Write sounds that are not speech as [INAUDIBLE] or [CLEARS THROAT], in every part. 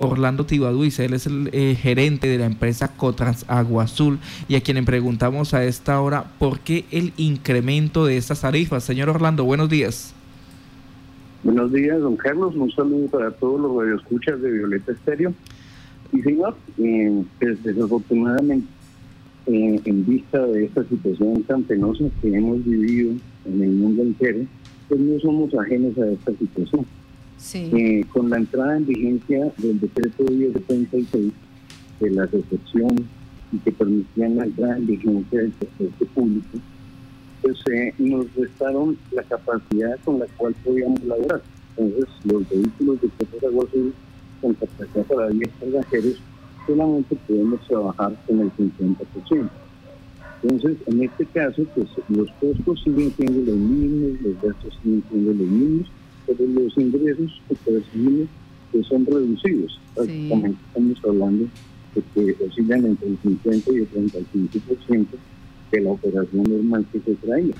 Orlando Tibaduiza, él es el eh, gerente de la empresa Cotrans Agua Azul y a quien le preguntamos a esta hora por qué el incremento de estas tarifas. Señor Orlando, buenos días. Buenos días, don Carlos. Un saludo para todos los radioescuchas de Violeta Estéreo. Y señor, eh, pues, desafortunadamente, eh, en vista de esta situación tan penosa que hemos vivido en el mundo entero, pues no somos ajenos a esta situación. Con la entrada en vigencia del decreto 1076 de las excepciones y que permitían la entrada en vigencia del transporte público, pues eh, nos restaron la capacidad con la cual podíamos laborar. Entonces, los vehículos de Agua Azul con capacidad para 10 pasajeros solamente podemos trabajar con el 50%. Entonces, en este caso, pues los costos siguen siendo los mismos, los gastos siguen siendo los mismos, pero los ingresos que pues, son reducidos. Estamos hablando de que oscilan entre el 50 y el 35% de la operación normal que se traía.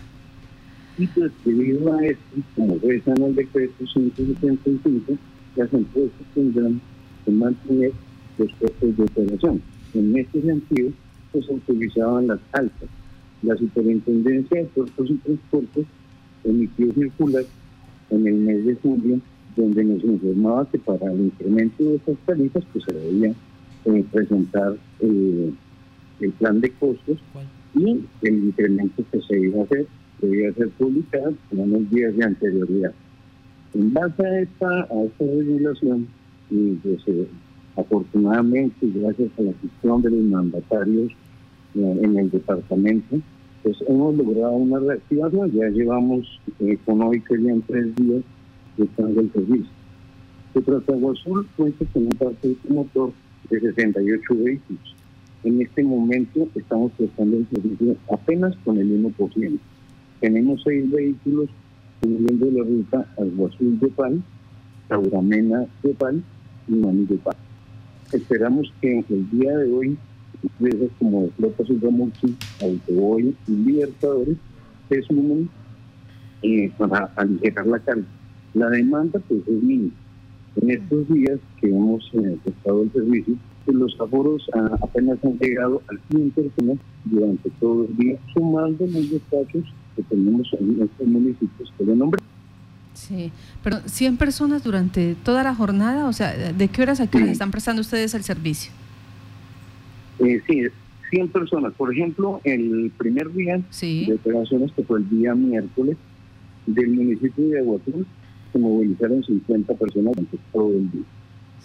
Y pues debido a esto, como ves en el decreto 175, las empresas tendrán que mantener los costos de operación. En este sentido, pues, se utilizaban las altas. La Superintendencia de Puertos y Transportes emitió circular en el mes de julio donde nos informaba que para el incremento de estas tarifas pues se debía eh, presentar eh, el plan de costos y el incremento que se iba a hacer debía ser publicado en unos días de anterioridad. En base a esta, a esta regulación, y pues, eh, afortunadamente, gracias a la gestión de los mandatarios eh, en el departamento, pues hemos logrado una reactivación. Ya llevamos eh, con hoy que ya tres días estando el servicio. Se Agua Azul cuenta con un parque motor de 68 vehículos. En este momento estamos prestando el servicio apenas con el 1%. Tenemos seis vehículos de la ruta Azul de Pal, Tauramena de Pal y Mani de Pal. Esperamos que el día de hoy empresas como Flota Sugamuchi, Autoboy y Libertadores se sumen eh, para aligerar la carga. La demanda pues es mínima. En estos días que hemos eh, prestado el servicio, pues, los aforos ah, apenas han llegado al 100 personas durante todo el día, sumando los despachos que tenemos en estos municipios que le nombré. Sí, pero 100 personas durante toda la jornada, o sea, ¿de qué horas a qué horas están prestando ustedes el servicio? Eh, sí, 100 personas. Por ejemplo, el primer día de operaciones, que fue el día miércoles, del municipio de Aguatul, se movilizaron 50 personas durante todo el día.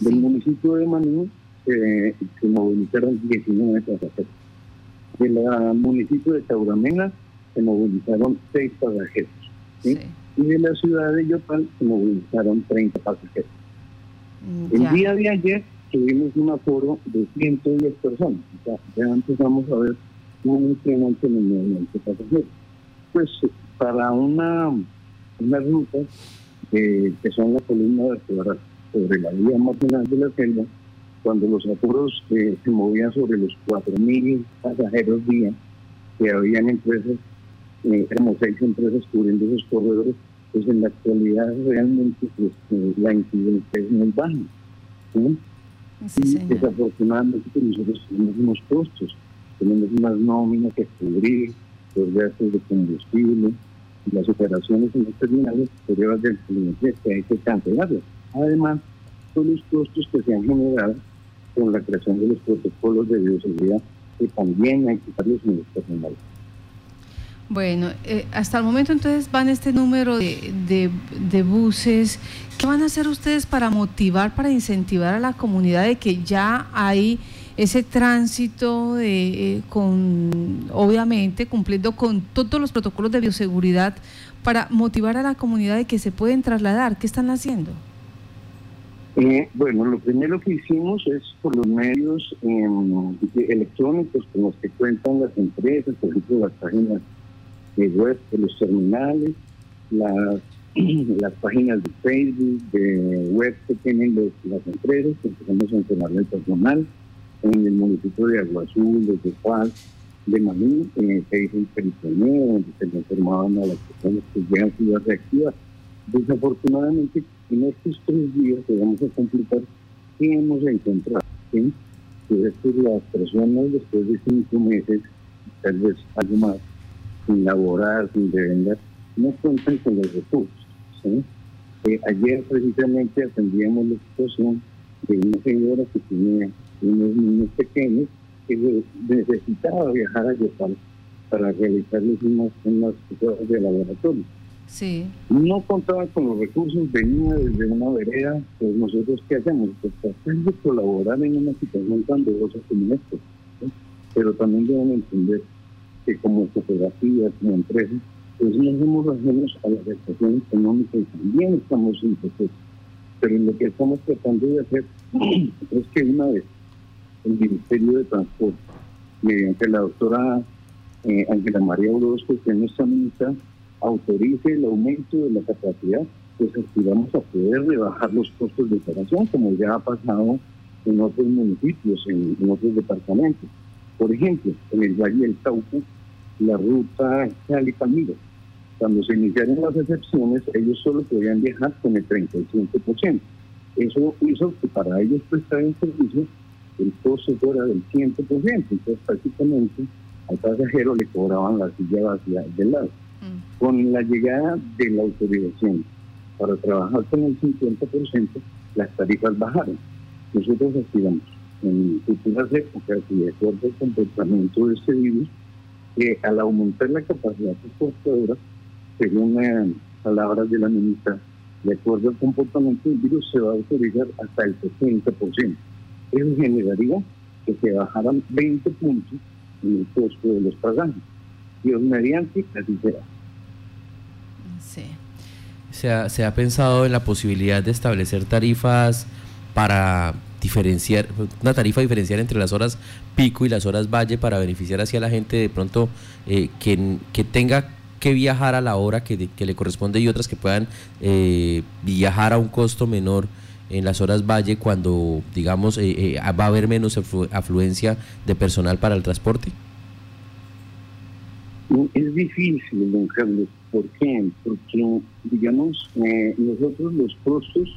Del municipio de Manú eh, se movilizaron 19 pasajeros. Del municipio de Tauramena se movilizaron 6 pasajeros. Y de la ciudad de Yopal se movilizaron 30 pasajeros. Mm, el día de ayer tuvimos un aforo de 110 personas. Sea, ya empezamos a ver un incremento en el movimiento pasajeros. Pues para una, una ruta que son la columna vertebral sobre la vía marginal de la selva, cuando los aforos eh, se movían sobre los 4.000 pasajeros día, que habían empresas, eh, seis empresas cubriendo esos corredores, pues en la actualidad realmente pues, eh, la incidencia es muy baja. Y desafortunadamente pues, nosotros tenemos unos costos, tenemos unas nóminas que cubrir, los gastos de combustible, y las operaciones en los terminales superiores del cliente que hay que cancelarlas. Además, son los costos que se han generado con la creación de los protocolos de bioseguridad que también hay que darlos en los terminales. Bueno, eh, hasta el momento entonces van este número de, de, buses. ¿Qué van a hacer ustedes para motivar, para incentivar a la comunidad de que ya hay ese tránsito de, eh, con, obviamente, cumpliendo con todos los protocolos de bioseguridad para motivar a la comunidad de que se pueden trasladar? ¿Qué están haciendo? Eh, bueno, lo primero que hicimos es por los medios em, electrónicos con los que cuentan las empresas, por ejemplo, las páginas de web los terminales, las, [CLEARS THROAT] las páginas de Facebook, de web que tienen las empresas, empezamos a entrenar el personal en el municipio de Aguazul, de Tecual, de Maní, eh, se hizo un peritoneo donde se le informaban a las personas que ya han sido reactivas. Desafortunadamente, en estos tres días que vamos a completar ¿qué hemos encontrado? Que las personas después de cinco meses, tal vez algo más, sin laborar, sin vender, no cuentan con los recursos. Eh, ayer precisamente atendíamos la situación de una señora que tenía unos niños pequeños que necesitaba viajar a Yopal para realizarles unas, unas pruebas de laboratorio. Sí. No contaba con los recursos, venía desde una vereda, pues nosotros qué hacemos? Pues tratar de colaborar en una situación tan dolorosa como esta. Pero también deben entender que como cooperativa, como empresa, pues no somos ajenos a la situación económica y también estamos proceso. Pero lo que estamos tratando de hacer [CLEARS THROAT] es que una vez el Ministerio de Transporte, mediante la doctora eh, Ángela María Orozco, que es nuestra ministra, autorice el aumento de la capacidad, pues aspiramos a poder rebajar los costos de operación, como ya ha pasado en otros municipios, en, otros departamentos. Por ejemplo, en el Valle del Cauca, la ruta Cali-Palmiro, cuando se iniciaron las excepciones, ellos solo podían viajar con el 35%. Eso hizo que para ellos prestar el servicio el costo fuera del 100%. Entonces, prácticamente al pasajero le cobraban la silla vacía del lado. Mm. Con la llegada de la autorización para trabajar con el 50%, las tarifas bajaron. Nosotros aspiramos en futuras épocas y de acuerdo al comportamiento de este virus, que al aumentar la capacidad transportadora, según las palabras de la ministra, de acuerdo al comportamiento del virus, se va a autorizar hasta el 60%. Eso generaría que se bajaran 20 puntos en el costo de los pasajes. Dios mediante, así será. Sí. Se ha, se ha pensado en la posibilidad de establecer tarifas para diferenciar, una tarifa diferencial entre las horas pico y las horas valle para beneficiar hacia la gente de pronto eh, que, que tenga que viajar a la hora que, que le corresponde y otras que puedan eh, viajar a un costo menor en las horas valle cuando, digamos, eh, va a haber menos afluencia de personal para el transporte? Es difícil, don Carlos. ¿Por qué? Porque, digamos, nosotros los costos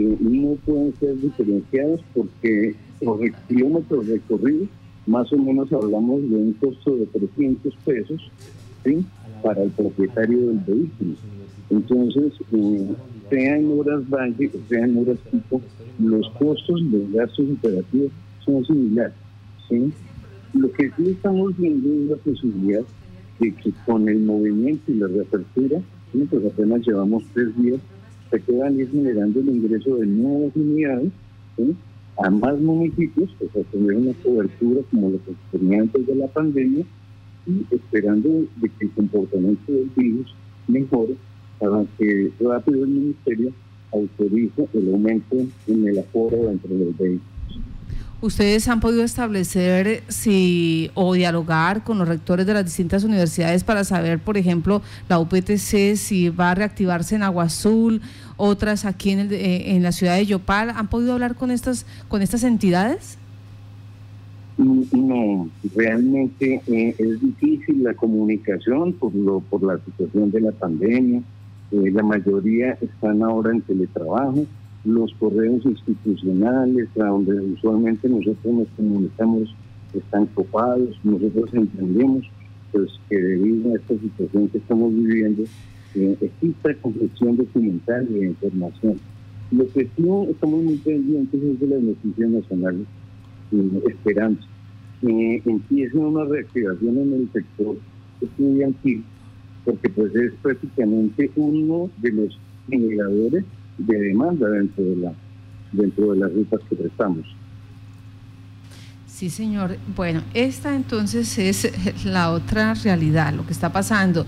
no pueden ser diferenciados porque por kilómetros recorridos, más o menos hablamos de un costo de 300 pesos para el propietario del vehículo. Entonces, eh, sea en horas valle o sea en horas tipo, los costos los gastos operativos son similares. Lo que sí estamos viendo es la posibilidad de que con el movimiento y la reapertura, pues apenas llevamos tres días se quedan ir generando el ingreso de nuevas unidades a más municipios, pues a tener una cobertura como lo que tenía antes de la pandemia y esperando que el comportamiento del virus mejore para que rápido el ministerio autorice el aumento en el aforo entre los vehículos. ¿Ustedes han podido establecer si o dialogar con los rectores de las distintas universidades para saber, por ejemplo, la UPTC si va a reactivarse en Agua Azul, otras aquí en, eh, en la ciudad de Yopal? ¿Han podido hablar con estas con estas entidades? No, realmente eh, es difícil la comunicación por lo por la situación de la pandemia. Eh, la mayoría están ahora en teletrabajo los correos institucionales, a donde usualmente nosotros nos comunicamos, están copados. Nosotros entendemos pues, que debido a esta situación que estamos viviendo, eh, existe confección documental de información. Lo que sí estamos muy pendientes es de las noticias nacionales, eh, esperando que empiece una reactivación en el sector estudiantil, porque pues es prácticamente uno de los generadores de demanda dentro de la dentro de las rutas que prestamos. Sí, señor. Bueno, esta entonces es la otra realidad, lo que está pasando.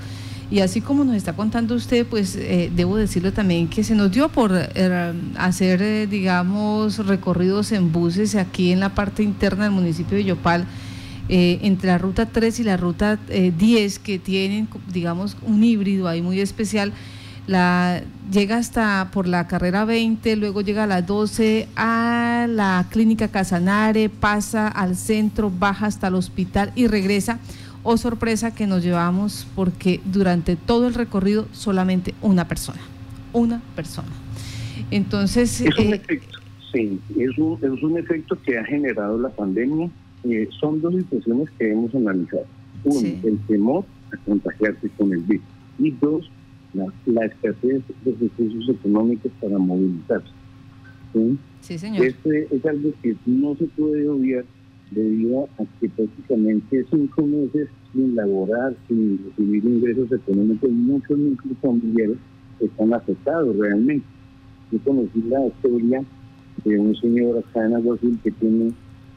Y así como nos está contando usted, pues eh, debo decirle también que se nos dio por eh, hacer, eh, digamos, recorridos en buses aquí en la parte interna del municipio de Yopal, entre la ruta 3 y la ruta 10, que tienen, digamos, un híbrido ahí muy especial la, llega hasta por la carrera 20, luego llega a las 12 a la clínica Casanare, pasa al centro, baja hasta el hospital y regresa. Oh sorpresa que nos llevamos porque durante todo el recorrido solamente una persona, una persona. Entonces... Es un eh, efecto, Sí, es un, es un efecto que ha generado la pandemia. Eh, son dos situaciones que hemos analizado. Uno, el temor a contagiarse con el virus. Y dos, la, escasez de recursos económicos para movilizarse. ¿sí? señor. Este es algo que no se puede obviar debido a que prácticamente cinco meses sin laborar, sin recibir ingresos económicos, muchos núcleos familiares están afectados realmente. Yo conocí la historia de un señor acá en Aguasul que tiene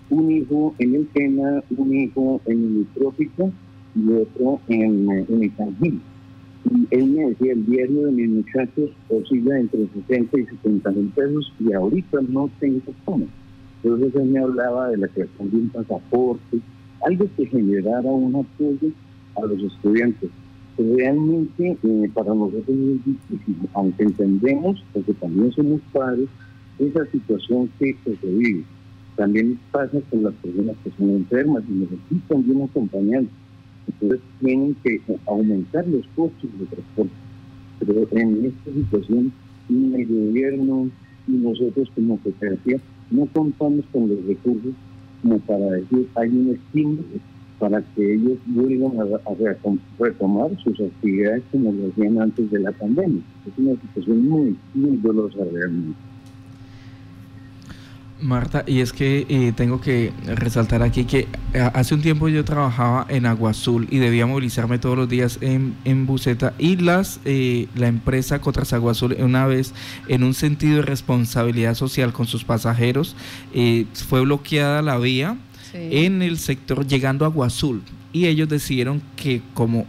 un hijo en el Sena, un hijo en el trópico y otro en, en el Sanjín. Él me decía, el diario de mis muchachos oscila entre 60 y 70 mil pesos y ahorita no tengo cómo. Entonces él me hablaba de la creación de un pasaporte, algo que generara un apoyo a los estudiantes. Realmente eh, para nosotros es difícil, aunque entendemos, porque también somos padres, esa situación que, se vive. También pasa con las personas que son enfermas y necesitan de un acompañante. Entonces tienen que aumentar los costos de transporte. Pero en esta situación, ni el gobierno y nosotros como cooperativa no contamos con los recursos como para decir hay un estímulo para que ellos vuelvan a, retomar sus actividades como lo hacían antes de la pandemia. Es una situación muy, muy dolorosa realmente. Marta, y es que eh, tengo que resaltar aquí que eh, hace un tiempo yo trabajaba en Agua Azul y debía movilizarme todos los días en, en Buceta y las eh, la empresa Cotras Agua Azul una vez en un sentido de responsabilidad social con sus pasajeros fue bloqueada la vía en el sector llegando a Agua Azul. Y ellos decidieron que como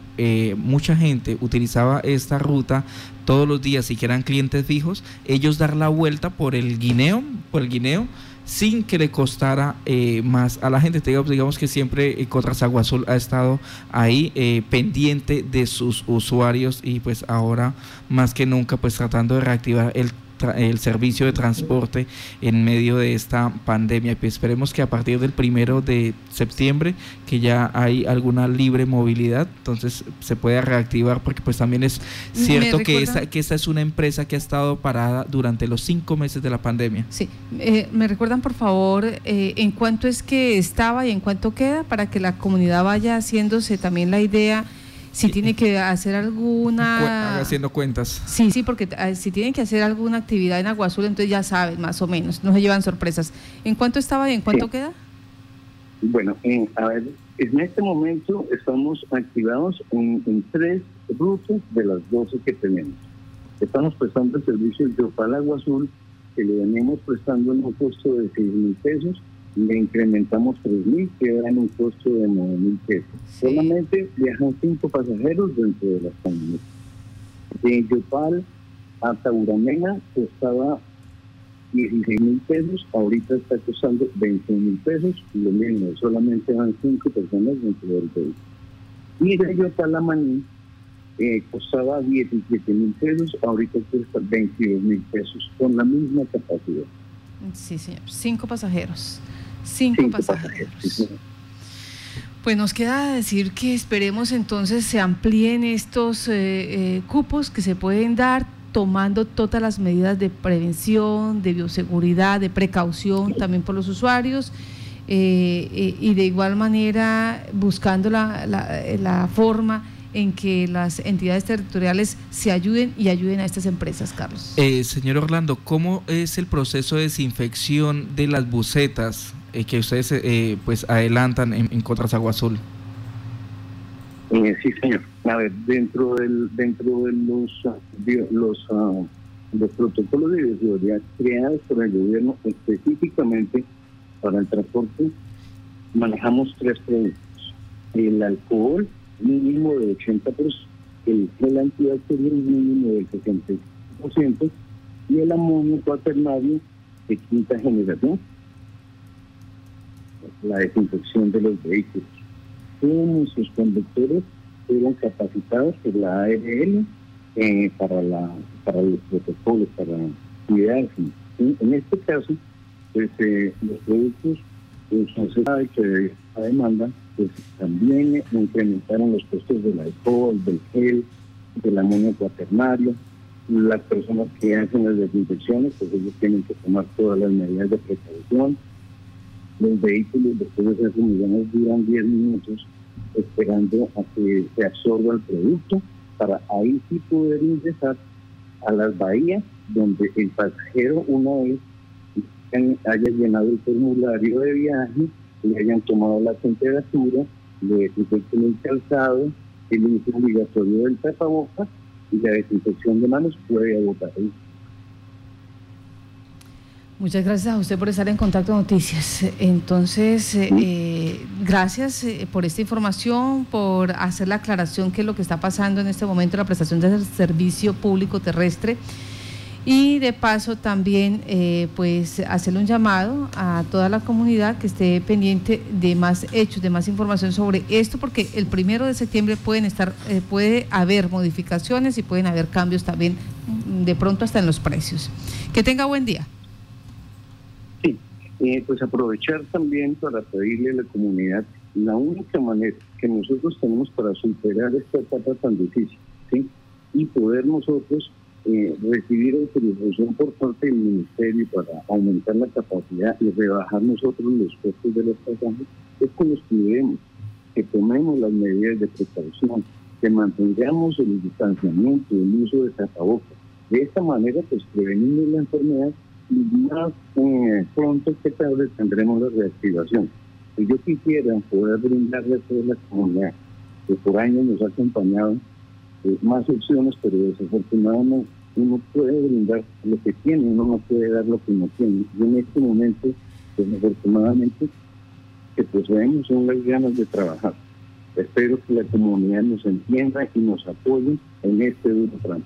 mucha gente utilizaba esta ruta todos los días y que eran clientes fijos, ellos dar la vuelta por el guineo, por el guineo, sin que le costara eh, más a la gente. Digamos, que siempre eh, Cotras Agua Azul ha estado ahí eh, pendiente de sus usuarios y pues ahora más que nunca pues tratando de reactivar el el servicio de transporte en medio de esta pandemia. Pues esperemos que a partir del primero de septiembre, que ya hay alguna libre movilidad, entonces se pueda reactivar, porque pues también es cierto que esta, que esta es una empresa que ha estado parada durante los cinco meses de la pandemia. Sí, eh, me recuerdan por favor eh, en cuánto es que estaba y en cuánto queda para que la comunidad vaya haciéndose también la idea si tiene que hacer alguna... Haciendo cuentas. Sí, sí, porque ah, si tienen que hacer alguna actividad en Agua Azul, entonces ya saben más o menos, no se llevan sorpresas. ¿En cuánto estaba y en cuánto queda? Bueno, a ver, en este momento estamos activados en, tres rutas de las 12 que tenemos. Estamos prestando el servicio de Opal Agua Azul, que le venimos prestando en un costo de 6 mil pesos le incrementamos 3.000, queda en un costo de 9.000 pesos. Solamente viajan cinco pasajeros dentro de las familias. De Yopal a Tauramena costaba 16 mil pesos, ahorita está costando 20 mil pesos, lo mismo, solamente van cinco personas dentro del vehículo. Y de Yopal a Maní eh, costaba 17 mil pesos, ahorita cuesta 22 mil pesos, con la misma capacidad. Sí, señor, cinco pasajeros. Cinco, pasajeros. Pues nos queda decir que esperemos entonces se amplíen estos eh, eh, cupos que se pueden dar tomando todas las medidas de prevención, de bioseguridad, de precaución también por los usuarios eh, y de igual manera buscando la, la, forma en que las entidades territoriales se ayuden y ayuden a estas empresas, Carlos. señor Orlando, ¿cómo es el proceso de desinfección de las bucetas? Eh, que ustedes eh, pues adelantan en, en Cotras Agua Azul. Eh, sí, señor. A ver, dentro del dentro de los los, ah, los protocolos de bioseguridad creados por el gobierno específicamente para el transporte, manejamos tres productos. El alcohol mínimo de 80%, el gel antibacterial mínimo del 65% y el amonio cuaternario de quinta generación la desinfección de los vehículos. Todos nuestros conductores fueron capacitados por la ARL eh, para, la, para los protocolos, para cuidarse. En este caso, pues eh, los productos, pues se sabe a demanda, pues también incrementaron los costos del alcohol, del gel, del amonio cuaternario. Las personas que hacen las desinfecciones, pues ellos tienen que tomar todas las medidas de precaución. Los vehículos después de hacer millones duran 10 minutos esperando a que se absorba el producto para ahí sí poder ingresar a las bahías donde el pasajero una vez haya llenado el formulario de viaje, le hayan tomado la temperatura, le desinfecten el calzado, el uso obligatorio del tapabocas y la desinfección de manos puede agotar ahí. Muchas gracias a usted por estar en Contacto Noticias. Entonces, eh, eh, gracias eh, por esta información, por hacer la aclaración que lo que está pasando en este momento en la prestación del servicio público terrestre y de paso también pues hacerle un llamado a toda la comunidad que esté pendiente de más hechos, de más información sobre esto, porque el primero de septiembre pueden estar, puede haber modificaciones y pueden haber cambios también de pronto hasta en los precios. Que tenga buen día. Eh, pues aprovechar también para pedirle a la comunidad la única manera que nosotros tenemos para superar esta etapa tan difícil, ¿sí? Y poder nosotros eh, recibir autorización por parte del Ministerio para aumentar la capacidad y rebajar nosotros los costos de los pasajes, es que nos cuidemos, que tomemos las medidas de precaución, que mantengamos el distanciamiento, el uso de tapabocas. De esta manera, pues prevenimos la enfermedad más eh, pronto que tarde tendremos la reactivación. Y yo quisiera poder brindarle a toda la comunidad que por años nos ha acompañado eh, más opciones, pero desafortunadamente uno puede brindar lo que tiene, uno no puede dar lo que no tiene. Y en este momento, desafortunadamente, que poseemos son las ganas de trabajar. Espero que la comunidad nos entienda y nos apoye en este duro tramo.